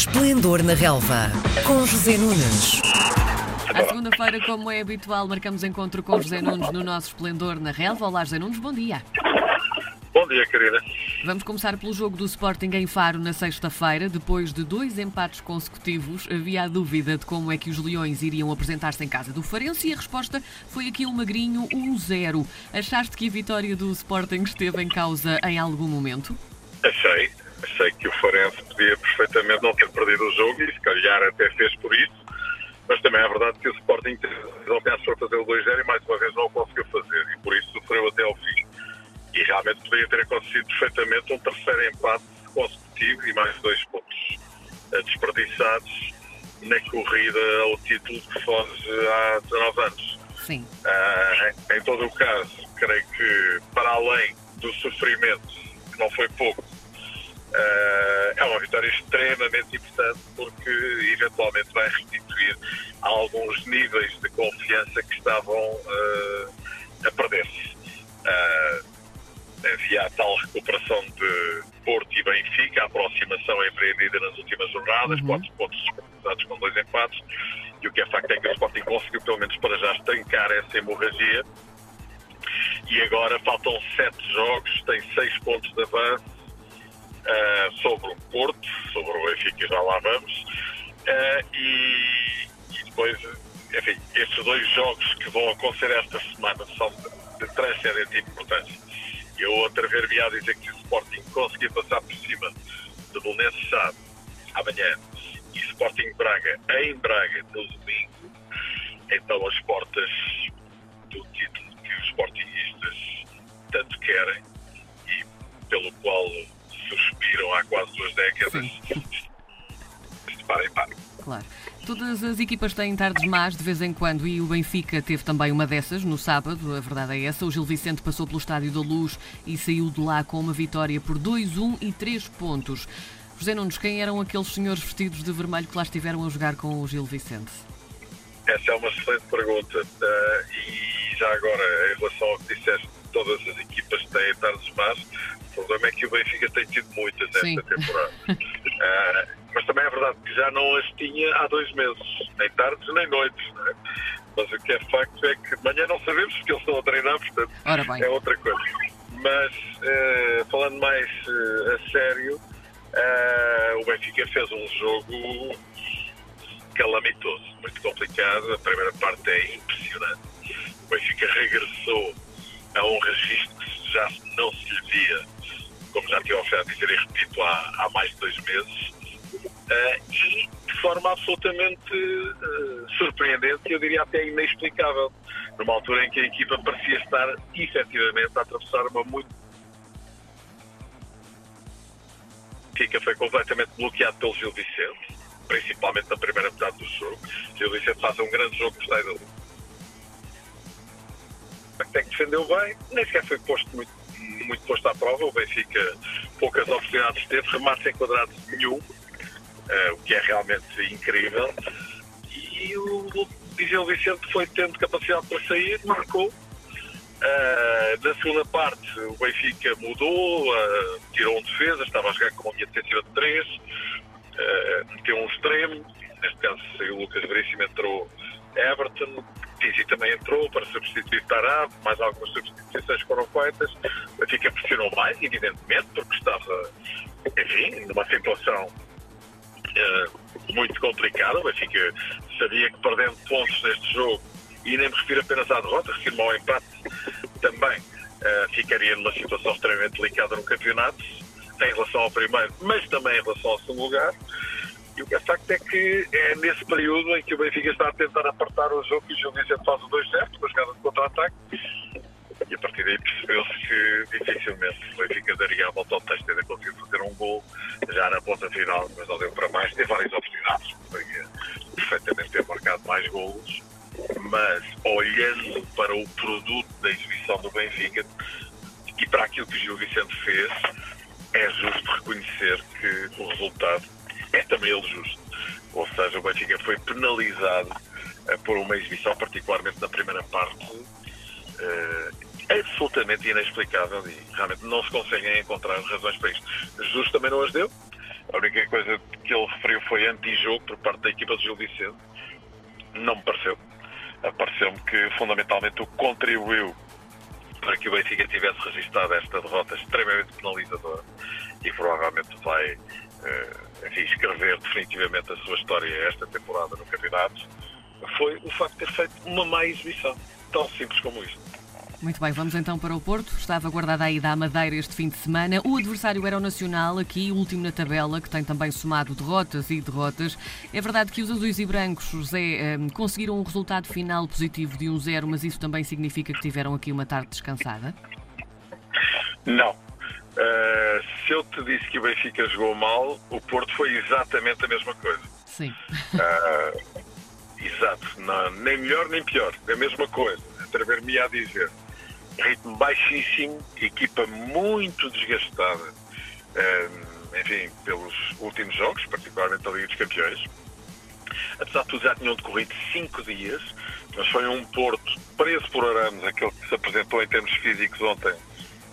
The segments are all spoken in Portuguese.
Esplendor na Relva, com José Nunes. À segunda-feira, como é habitual, marcamos encontro com José Nunes no nosso Esplendor na Relva. Olá, José Nunes, bom dia. Bom dia, querida. Vamos começar pelo jogo do Sporting em Faro na sexta-feira. Depois de dois empates consecutivos, havia a dúvida de como é que os Leões iriam apresentar-se em casa do Farense e a resposta foi aqui um magrinho 1-0. Achaste que a vitória do Sporting esteve em causa em algum momento? Achei. Achei que o Farense podia perfeitamente não ter perdido o jogo e se calhar até fez por isso. Mas também é verdade que o Sporting não pensou fazer o 2-0 e mais uma vez não o conseguiu fazer e por isso sofreu até ao fim. E realmente poderia ter acontecido perfeitamente um terceiro empate consecutivo e mais dois pontos eh, desperdiçados na corrida ao título que foge há 19 anos. Sim. Ah, em todo o caso, creio que para além do sofrimento, que não foi pouco, é uma vitória extremamente importante porque eventualmente vai restituir alguns níveis de confiança que estavam ah, a perder-se. Ah, havia a tal recuperação de Porto e Benfica, a aproximação empreendida nas últimas jornadas, quatro pontos disputados com dois empates, e o que é facto é que o Sporting conseguiu, pelo menos para já, estancar essa hemorragia. E agora faltam sete jogos, tem seis pontos de avanço ah, sobre o Porto, sobre o Benfica, já lá vamos. Ah, e, e depois, enfim, estes dois jogos que vão acontecer esta semana são de, de transcendente importância. Eu outra ver me a dizer que se o Sporting conseguir passar por cima de Belenenses Chade amanhã e Sporting Braga em Braga no domingo, então as portas do título que os Sportingistas tanto querem e pelo qual suspiram há quase duas décadas, de par em par. Claro. Todas as equipas têm tardes más de vez em quando e o Benfica teve também uma dessas no sábado, a verdade é essa. O Gil Vicente passou pelo Estádio da Luz e saiu de lá com uma vitória por 2-1 e 3 pontos. José Nunes, quem eram aqueles senhores vestidos de vermelho que lá estiveram a jogar com o Gil Vicente? Essa é uma excelente pergunta. eh, e já agora, em relação ao que disseste, todas as equipas têm tardes más. O problema é que o Benfica tem tido muitas nesta temporada. Eh, mas também é verdade que já não as tinha há dois meses, nem tardes nem noites. é? Mas o que é facto é que de manhã não sabemos porque eles estão a treinar, portanto é outra coisa. Mas eh, falando mais eh, a sério, o Benfica fez um jogo calamitoso, muito complicado. A primeira parte é impressionante. O Benfica regressou a um registro que já não se via, como já tinha a dizer e repito, há, há mais de dois meses. Eh, e de forma absolutamente eh, surpreendente, eu diria até inexplicável, numa altura em que a equipa parecia estar efetivamente a atravessar uma muito. Benfica foi completamente bloqueado pelo Gil Vicente, principalmente na primeira metade do jogo. Gil Vicente faz um grande jogo no estádio da Luz. Até que defendeu bem, nem sequer foi posto muito, muito posto à prova. O Benfica poucas oportunidades teve, remates enquadrados nenhum, eh, o que é realmente incrível. E o Gil Vicente foi tendo capacidade para sair, marcou. Uh, na segunda parte, o Benfica mudou, uh, tirou um defesa, estava a jogar com uma linha defensiva de três, uh, meteu um extremo, neste caso o Lucas Veríssimo, entrou Everton, Pizzi também entrou para substituir Tarab, mais algumas substituições foram feitas. O Benfica pressionou mais, evidentemente, porque estava, enfim, numa situação eh, muito complicada. O Benfica sabia que perdendo pontos neste jogo, e nem me refiro apenas à derrota, refiro ao empate, também eh, ficaria numa situação extremamente delicada no campeonato, em relação ao primeiro, mas também em relação ao segundo lugar. E o que é facto é que é nesse período em que o Benfica está a tentar apertar o jogo e o Gil Vicente faz o 2-0, uma jogada de contra-ataque. E a partir daí percebeu-se que dificilmente o Benfica daria a volta ao texto, ainda conseguiu fazer um gol já na ponta final, mas não deu para mais. Teve várias oportunidades, poderia perfeitamente ter marcado mais golos. Mas olhando para o produto da exibição do Benfica e para aquilo que o Gil Vicente fez, é justo reconhecer que o resultado é também ele justo. Ou seja, o Benfica foi penalizado eh, por uma exibição, particularmente na primeira parte, eh, absolutamente inexplicável e realmente não se conseguem encontrar razões para isto. Jesus também não as deu. A única coisa que ele referiu foi anti-jogo por parte da equipa do Gil Vicente. Não me pareceu. Pareceu-me que fundamentalmente o contribuiu para que o Benfica tivesse registado esta derrota extremamente penalizadora e provavelmente vai uh, enfim, escrever definitivamente a sua história esta temporada no campeonato, foi o facto de ter feito uma má exibição. Tão simples como isto. Muito bem, vamos então para o Porto. Estava guardada a ida à Madeira este fim de semana. O adversário era o Nacional, aqui último na tabela, que tem também somado derrotas e derrotas. É verdade que os azuis e brancos, José, hum, conseguiram um resultado final positivo de 1-0, mas isso também significa que tiveram aqui uma tarde descansada? Não. Uh, se eu te disse que o Benfica jogou mal, o Porto foi exatamente a mesma coisa. Sim. Uh, exato. Não, nem melhor nem pior. É a mesma coisa. Atrever-me a dizer ritmo baixíssimo, equipa muito desgastada, ehm, enfim, pelos últimos jogos, particularmente a Liga dos Campeões. Apesar de tudo, já tinham decorrido cinco dias, mas foi um Porto preso por arames, aquele que se apresentou em termos físicos ontem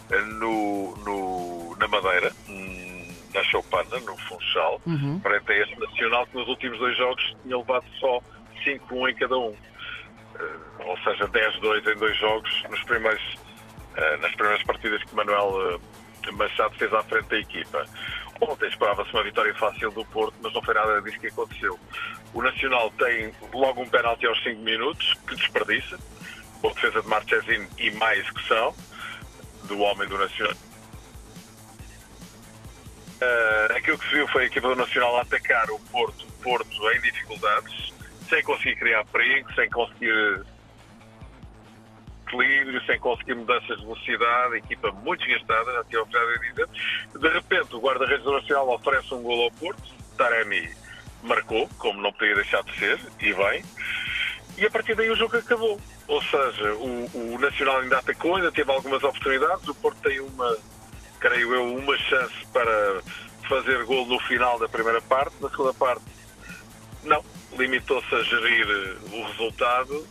no, no na Madeira, hum, na Choupana, no Funchal, uhum. frente a este Nacional que nos últimos dois jogos tinha levado só 5-1 em cada um. Uh, ou seja, 10-2 em dois jogos nos primeiros, uh, nas primeiras partidas que Manuel uh, Machado fez à frente da equipa. Ontem esperava-se uma vitória fácil do Porto, mas não foi nada disso que aconteceu. O Nacional tem logo um penalti aos 5 minutos, que desperdiça. Boa defesa de Marchesino e má execução do homem do Nacional. Uh, aquilo que se viu foi a equipa do Nacional atacar o Porto, Porto em dificuldades, sem conseguir criar perigo, sem conseguir equilíbrio, sem conseguir mudanças de velocidade, equipa muito desgastada, já tinha de dizer. De repente, o guarda-redes nacional oferece um gol ao Porto, Taremi marcou, como não podia deixar de ser, e bem, e a partir daí o jogo acabou. Ou seja, o, o Nacional ainda atacou, ainda teve algumas oportunidades, o Porto tem uma, creio eu, uma chance para fazer gol no final da primeira parte, na segunda parte não, limitou-se a gerir o resultado.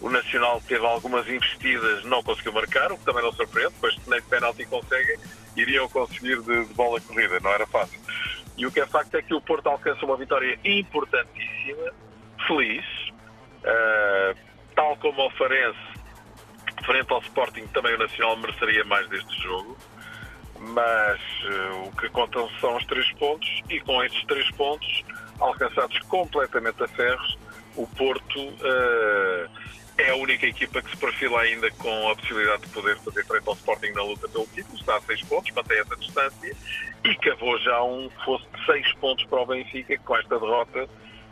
O Nacional teve algumas investidas, não conseguiu marcar, o que também não surpreende, pois nem de penalti conseguem, iriam conseguir de, de, bola corrida, não era fácil. E o que é facto é que o Porto alcança uma vitória importantíssima, feliz, uh, tal como o Farense, frente ao Sporting, também o Nacional mereceria mais deste jogo, mas uh, o que contam são os três pontos, e com estes três pontos, alcançados completamente a ferros, o Porto. Uh, é a única equipa que se perfila ainda com a possibilidade de poder fazer frente ao Sporting na luta pelo título. Está a 6 pontos, mantém essa distância e cavou já um fosse de 6 pontos para o Benfica, que com esta derrota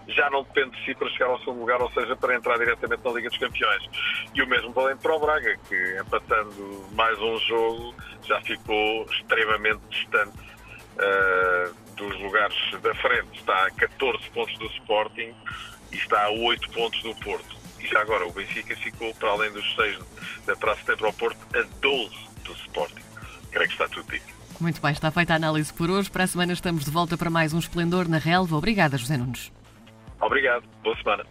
já não depende de si para chegar ao segundo lugar, ou seja, para entrar diretamente na Liga dos Campeões. E o mesmo valendo para o Braga, que empatando mais um jogo já ficou extremamente distante uh, dos lugares da frente. Está a 14 pontos do Sporting e está a 8 pontos do Porto. E já agora, o Benfica ficou, para além dos 6 da Praça Centro ao Porto, a 12 do Sporting. Creio que está tudo dito. Muito bem, está feita a análise por hoje. Para a semana estamos de volta para mais um Esplendor na Relva. Obrigada, José Nunes. Obrigado. Boa semana.